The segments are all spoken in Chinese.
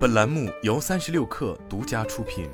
本栏目由三十六氪独家出品。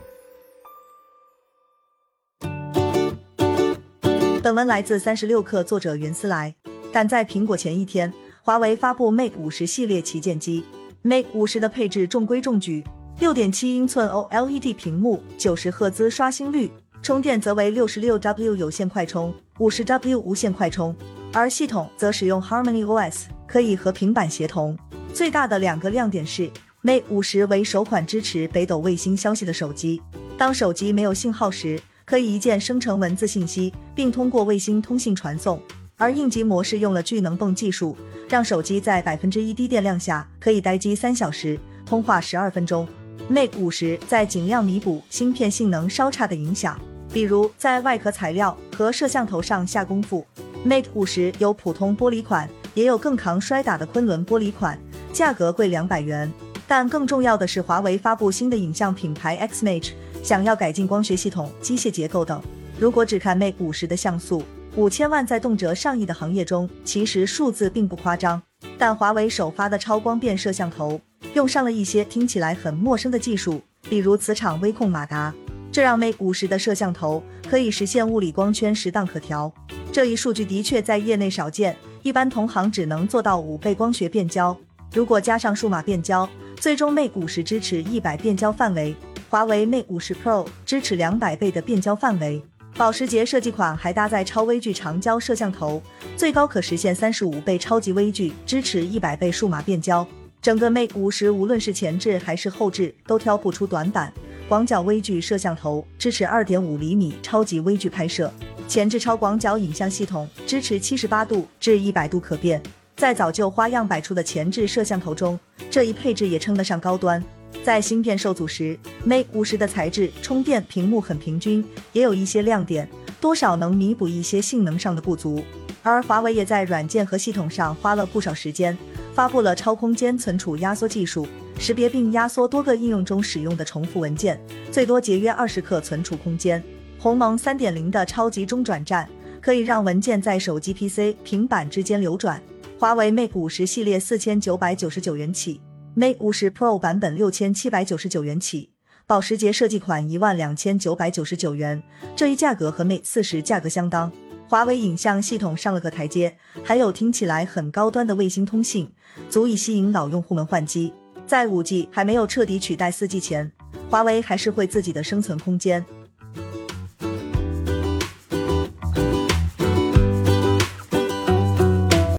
本文来自三十六氪，作者云思来。赶在苹果前一天，华为发布 Mate 五十系列旗舰机。Mate 五十的配置中规中矩，六点七英寸 OLED 屏幕，九十赫兹刷新率，充电则为六十六 W 有线快充，五十 W 无线快充。而系统则使用 Harmony OS，可以和平板协同。最大的两个亮点是。Mate 五十为首款支持北斗卫星消息的手机。当手机没有信号时，可以一键生成文字信息，并通过卫星通信传送。而应急模式用了聚能泵技术，让手机在百分之一低电量下可以待机三小时，通话十二分钟。Mate 五十在尽量弥补芯片性能稍差的影响，比如在外壳材料和摄像头上下功夫。Mate 五十有普通玻璃款，也有更抗摔打的昆仑玻璃款，价格贵两百元。但更重要的是，华为发布新的影像品牌 Xmage，想要改进光学系统、机械结构等。如果只看 Mate 五十的像素，五千万在动辄上亿的行业中，其实数字并不夸张。但华为首发的超光变摄像头，用上了一些听起来很陌生的技术，比如磁场微控马达，这让 Mate 五十的摄像头可以实现物理光圈适当可调。这一数据的确在业内少见，一般同行只能做到五倍光学变焦。如果加上数码变焦，最终 Mate 五十支持一百变焦范围，华为 Mate 五十 Pro 支持两百倍的变焦范围。保时捷设计款还搭载超微距长焦摄像头，最高可实现三十五倍超级微距，支持一百倍数码变焦。整个 Mate 五十无论是前置还是后置都挑不出短板。广角微距摄像头支持二点五厘米超级微距拍摄，前置超广角影像系统支持七十八度至一百度可变。在早就花样百出的前置摄像头中，这一配置也称得上高端。在芯片受阻时，Mate 五十的材质、充电、屏幕很平均，也有一些亮点，多少能弥补一些性能上的不足。而华为也在软件和系统上花了不少时间，发布了超空间存储压缩技术，识别并压缩多个应用中使用的重复文件，最多节约二十克存储空间。鸿蒙三点零的超级中转站，可以让文件在手机、PC、平板之间流转。华为 Mate 五十系列四千九百九十九元起，Mate 五十 Pro 版本六千七百九十九元起，保时捷设计款一万两千九百九十九元，这一价格和 Mate 四十价格相当。华为影像系统上了个台阶，还有听起来很高端的卫星通信，足以吸引老用户们换机。在五 G 还没有彻底取代四 G 前，华为还是会自己的生存空间。